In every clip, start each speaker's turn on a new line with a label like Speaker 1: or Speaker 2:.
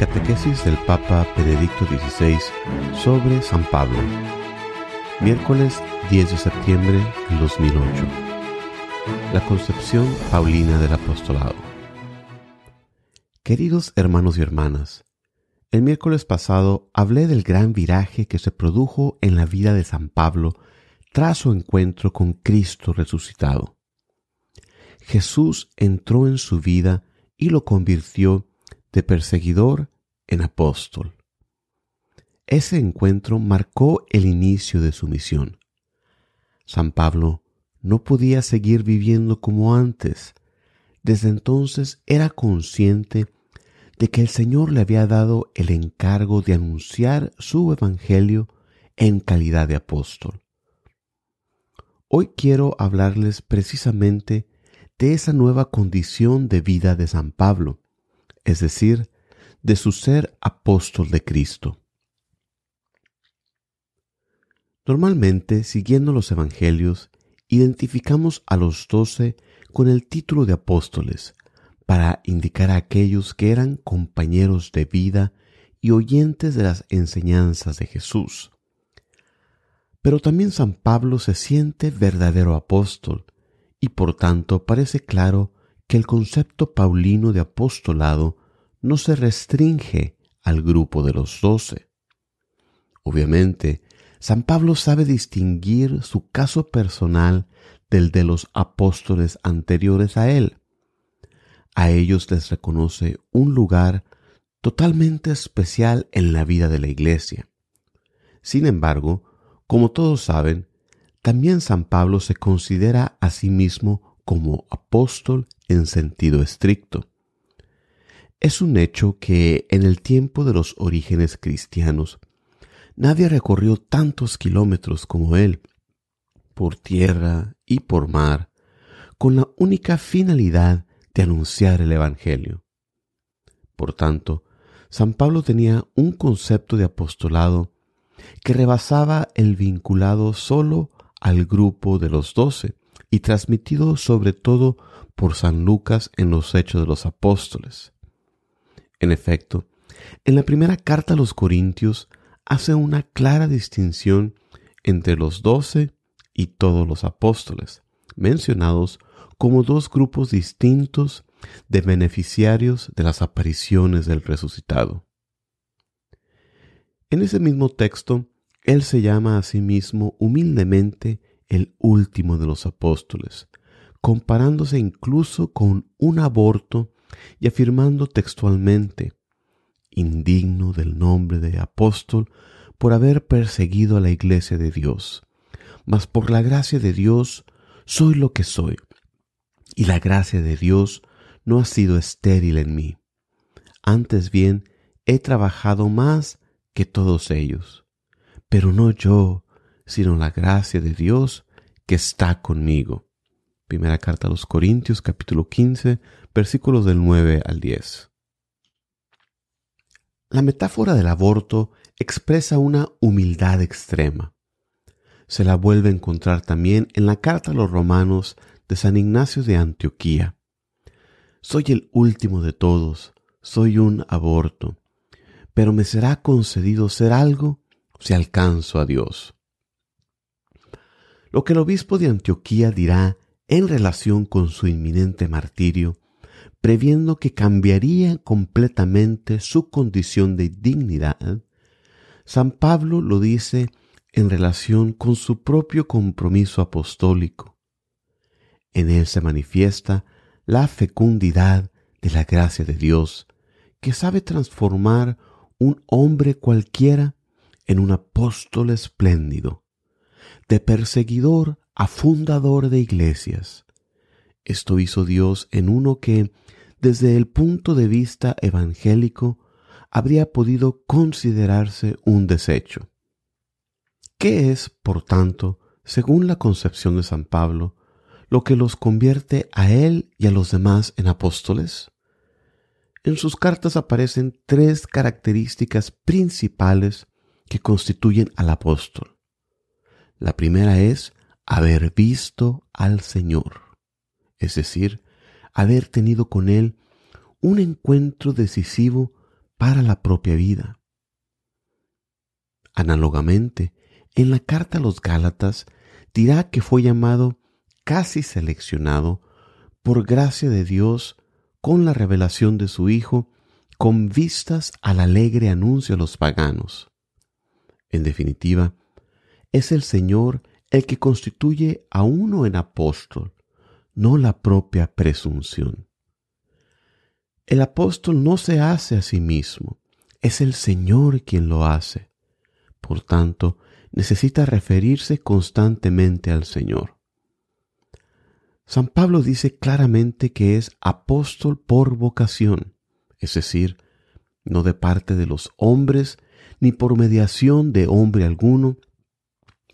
Speaker 1: Catequesis del Papa Benedicto XVI sobre San Pablo. Miércoles 10 de septiembre de 2008. La concepción paulina del apostolado. Queridos hermanos y hermanas, el miércoles pasado hablé del gran viraje que se produjo en la vida de San Pablo tras su encuentro con Cristo resucitado. Jesús entró en su vida y lo convirtió de perseguidor en apóstol. Ese encuentro marcó el inicio de su misión. San Pablo no podía seguir viviendo como antes. Desde entonces era consciente de que el Señor le había dado el encargo de anunciar su Evangelio en calidad de apóstol. Hoy quiero hablarles precisamente de esa nueva condición de vida de San Pablo, es decir, de su ser apóstol de Cristo. Normalmente, siguiendo los Evangelios, identificamos a los doce con el título de apóstoles, para indicar a aquellos que eran compañeros de vida y oyentes de las enseñanzas de Jesús. Pero también San Pablo se siente verdadero apóstol, y por tanto parece claro que el concepto paulino de apostolado no se restringe al grupo de los doce. Obviamente, San Pablo sabe distinguir su caso personal del de los apóstoles anteriores a él. A ellos les reconoce un lugar totalmente especial en la vida de la Iglesia. Sin embargo, como todos saben, también San Pablo se considera a sí mismo como apóstol en sentido estricto. Es un hecho que en el tiempo de los orígenes cristianos nadie recorrió tantos kilómetros como él, por tierra y por mar, con la única finalidad de anunciar el Evangelio. Por tanto, San Pablo tenía un concepto de apostolado que rebasaba el vinculado solo al grupo de los doce y transmitido sobre todo por San Lucas en los Hechos de los Apóstoles. En efecto, en la primera carta a los Corintios hace una clara distinción entre los doce y todos los apóstoles, mencionados como dos grupos distintos de beneficiarios de las apariciones del resucitado. En ese mismo texto, él se llama a sí mismo humildemente el último de los apóstoles, comparándose incluso con un aborto y afirmando textualmente, indigno del nombre de apóstol por haber perseguido a la iglesia de Dios, mas por la gracia de Dios soy lo que soy, y la gracia de Dios no ha sido estéril en mí. Antes bien, he trabajado más que todos ellos, pero no yo, sino la gracia de Dios que está conmigo. Primera carta a los Corintios capítulo 15 versículos del 9 al 10. La metáfora del aborto expresa una humildad extrema. Se la vuelve a encontrar también en la carta a los romanos de San Ignacio de Antioquía. Soy el último de todos, soy un aborto, pero me será concedido ser algo si alcanzo a Dios. Lo que el obispo de Antioquía dirá en relación con su inminente martirio, previendo que cambiaría completamente su condición de dignidad, San Pablo lo dice en relación con su propio compromiso apostólico. En él se manifiesta la fecundidad de la gracia de Dios, que sabe transformar un hombre cualquiera en un apóstol espléndido, de perseguidor a fundador de iglesias. Esto hizo Dios en uno que, desde el punto de vista evangélico, habría podido considerarse un desecho. ¿Qué es, por tanto, según la concepción de San Pablo, lo que los convierte a él y a los demás en apóstoles? En sus cartas aparecen tres características principales que constituyen al apóstol. La primera es haber visto al Señor, es decir, haber tenido con Él un encuentro decisivo para la propia vida. Análogamente, en la carta a los Gálatas dirá que fue llamado casi seleccionado por gracia de Dios con la revelación de su Hijo con vistas al alegre anuncio a los paganos. En definitiva, es el Señor el que constituye a uno en apóstol, no la propia presunción. El apóstol no se hace a sí mismo, es el Señor quien lo hace. Por tanto, necesita referirse constantemente al Señor. San Pablo dice claramente que es apóstol por vocación, es decir, no de parte de los hombres, ni por mediación de hombre alguno,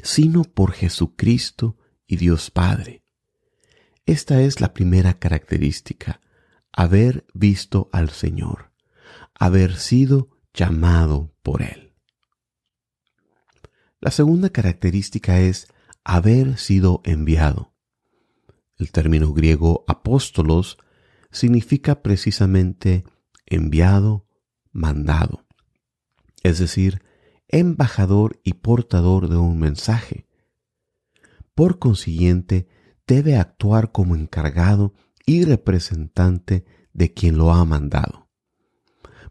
Speaker 1: sino por Jesucristo y Dios Padre. Esta es la primera característica, haber visto al Señor, haber sido llamado por Él. La segunda característica es haber sido enviado. El término griego apóstolos significa precisamente enviado, mandado, es decir, embajador y portador de un mensaje. Por consiguiente, debe actuar como encargado y representante de quien lo ha mandado.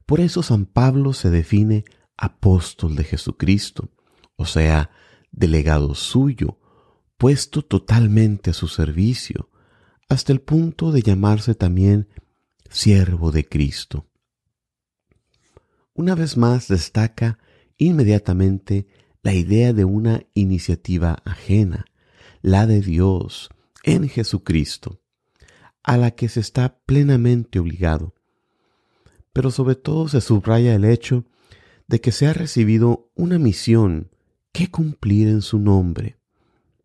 Speaker 1: Por eso San Pablo se define apóstol de Jesucristo, o sea, delegado suyo, puesto totalmente a su servicio, hasta el punto de llamarse también siervo de Cristo. Una vez más destaca inmediatamente la idea de una iniciativa ajena, la de Dios en Jesucristo, a la que se está plenamente obligado. Pero sobre todo se subraya el hecho de que se ha recibido una misión que cumplir en su nombre,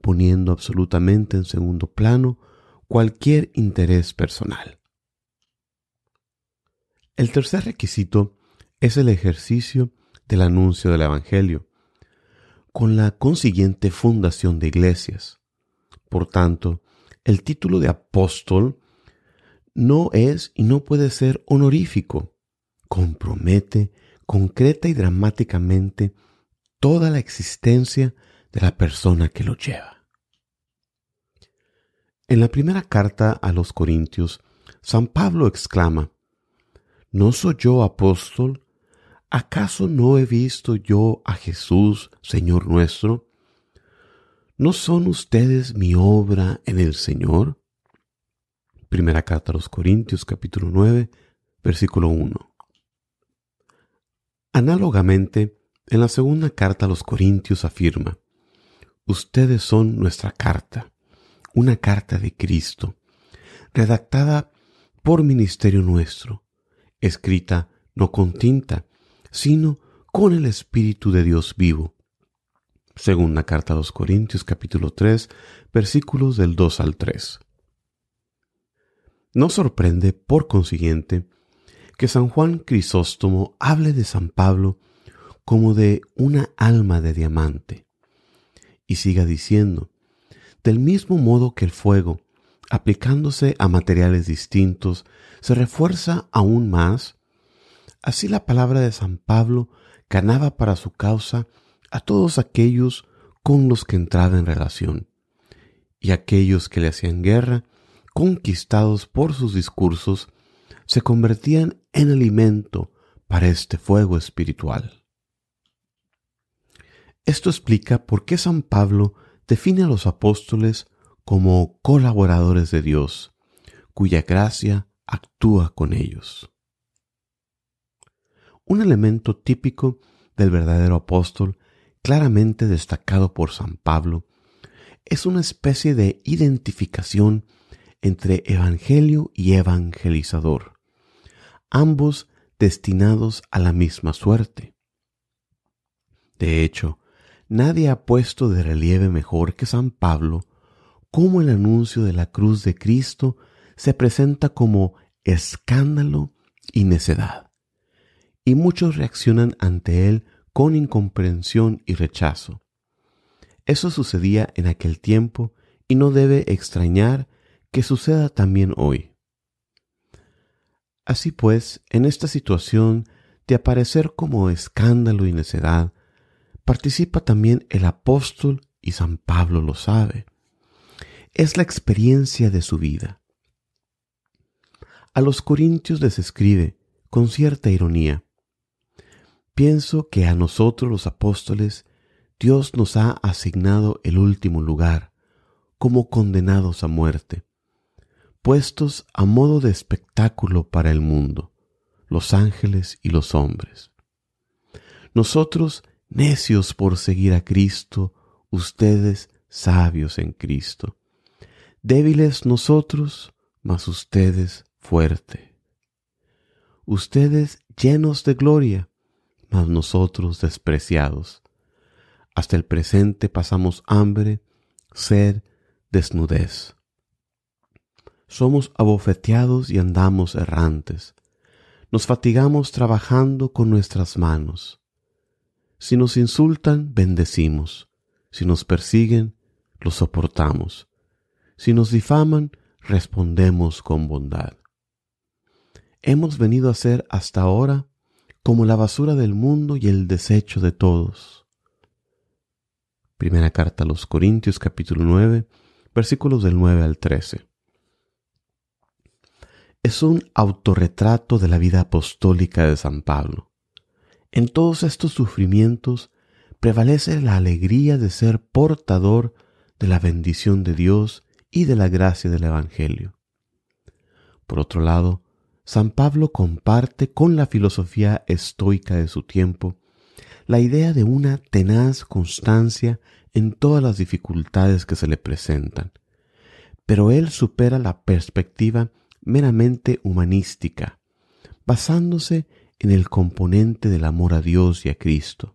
Speaker 1: poniendo absolutamente en segundo plano cualquier interés personal. El tercer requisito es el ejercicio del anuncio del Evangelio, con la consiguiente fundación de iglesias. Por tanto, el título de apóstol no es y no puede ser honorífico, compromete concreta y dramáticamente toda la existencia de la persona que lo lleva. En la primera carta a los Corintios, San Pablo exclama, ¿No soy yo apóstol? ¿Acaso no he visto yo a Jesús, Señor nuestro? ¿No son ustedes mi obra en el Señor? Primera carta a los Corintios capítulo 9, versículo 1. Análogamente, en la segunda carta a los Corintios afirma, Ustedes son nuestra carta una carta de Cristo, redactada por ministerio nuestro, escrita no con tinta, sino con el Espíritu de Dios vivo. Segunda carta a los Corintios capítulo 3 versículos del 2 al 3. No sorprende, por consiguiente, que San Juan Crisóstomo hable de San Pablo como de una alma de diamante, y siga diciendo, del mismo modo que el fuego, aplicándose a materiales distintos, se refuerza aún más, así la palabra de San Pablo ganaba para su causa a todos aquellos con los que entraba en relación, y aquellos que le hacían guerra, conquistados por sus discursos, se convertían en alimento para este fuego espiritual. Esto explica por qué San Pablo define a los apóstoles como colaboradores de Dios, cuya gracia actúa con ellos. Un elemento típico del verdadero apóstol, claramente destacado por San Pablo, es una especie de identificación entre evangelio y evangelizador, ambos destinados a la misma suerte. De hecho, Nadie ha puesto de relieve mejor que San Pablo cómo el anuncio de la cruz de Cristo se presenta como escándalo y necedad, y muchos reaccionan ante él con incomprensión y rechazo. Eso sucedía en aquel tiempo y no debe extrañar que suceda también hoy. Así pues, en esta situación de aparecer como escándalo y necedad, participa también el apóstol y San Pablo lo sabe. Es la experiencia de su vida. A los corintios les escribe, con cierta ironía, Pienso que a nosotros los apóstoles Dios nos ha asignado el último lugar, como condenados a muerte, puestos a modo de espectáculo para el mundo, los ángeles y los hombres. Nosotros, necios por seguir a Cristo, ustedes sabios en Cristo. Débiles nosotros, mas ustedes fuerte. Ustedes llenos de gloria, mas nosotros despreciados. Hasta el presente pasamos hambre, sed, desnudez. Somos abofeteados y andamos errantes. Nos fatigamos trabajando con nuestras manos. Si nos insultan, bendecimos. Si nos persiguen, lo soportamos. Si nos difaman, respondemos con bondad. Hemos venido a ser hasta ahora como la basura del mundo y el desecho de todos. Primera carta a los Corintios capítulo 9, versículos del 9 al 13. Es un autorretrato de la vida apostólica de San Pablo. En todos estos sufrimientos prevalece la alegría de ser portador de la bendición de Dios y de la gracia del Evangelio. Por otro lado, San Pablo comparte con la filosofía estoica de su tiempo la idea de una tenaz constancia en todas las dificultades que se le presentan, pero él supera la perspectiva meramente humanística, basándose en el componente del amor a Dios y a Cristo.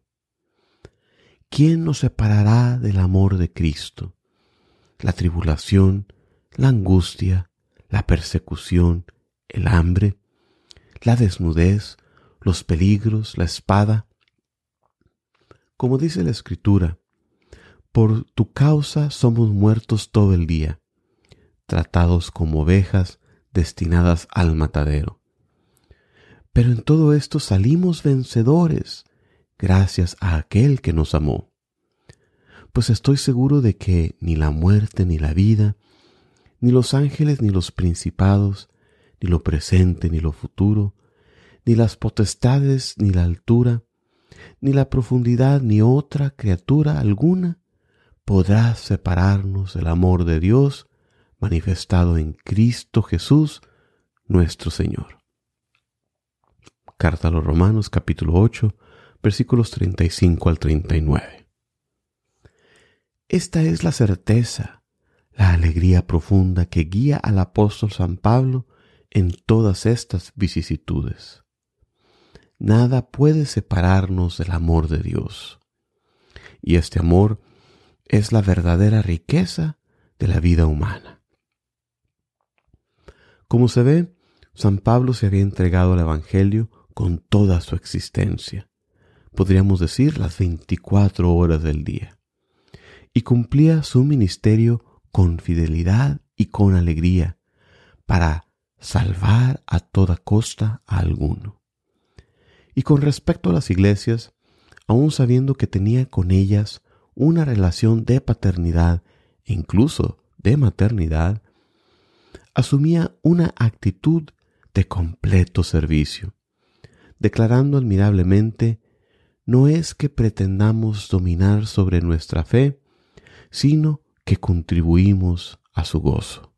Speaker 1: ¿Quién nos separará del amor de Cristo? La tribulación, la angustia, la persecución, el hambre, la desnudez, los peligros, la espada. Como dice la Escritura, por tu causa somos muertos todo el día, tratados como ovejas destinadas al matadero. Pero en todo esto salimos vencedores, gracias a aquel que nos amó. Pues estoy seguro de que ni la muerte ni la vida, ni los ángeles ni los principados, ni lo presente, ni lo futuro, ni las potestades, ni la altura, ni la profundidad, ni otra criatura alguna podrá separarnos del amor de Dios manifestado en Cristo Jesús, nuestro Señor. Carta a los Romanos capítulo 8 versículos 35 al 39. Esta es la certeza, la alegría profunda que guía al apóstol San Pablo en todas estas vicisitudes. Nada puede separarnos del amor de Dios. Y este amor es la verdadera riqueza de la vida humana. Como se ve, San Pablo se había entregado al Evangelio con toda su existencia, podríamos decir las 24 horas del día, y cumplía su ministerio con fidelidad y con alegría para salvar a toda costa a alguno. Y con respecto a las iglesias, aun sabiendo que tenía con ellas una relación de paternidad e incluso de maternidad, asumía una actitud de completo servicio, declarando admirablemente, no es que pretendamos dominar sobre nuestra fe, sino que contribuimos a su gozo.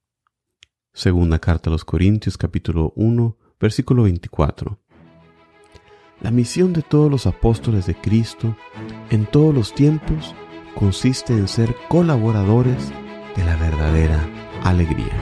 Speaker 1: Segunda carta a los Corintios capítulo 1 versículo 24. La misión de todos los apóstoles de Cristo en todos los tiempos consiste en ser colaboradores de la verdadera alegría.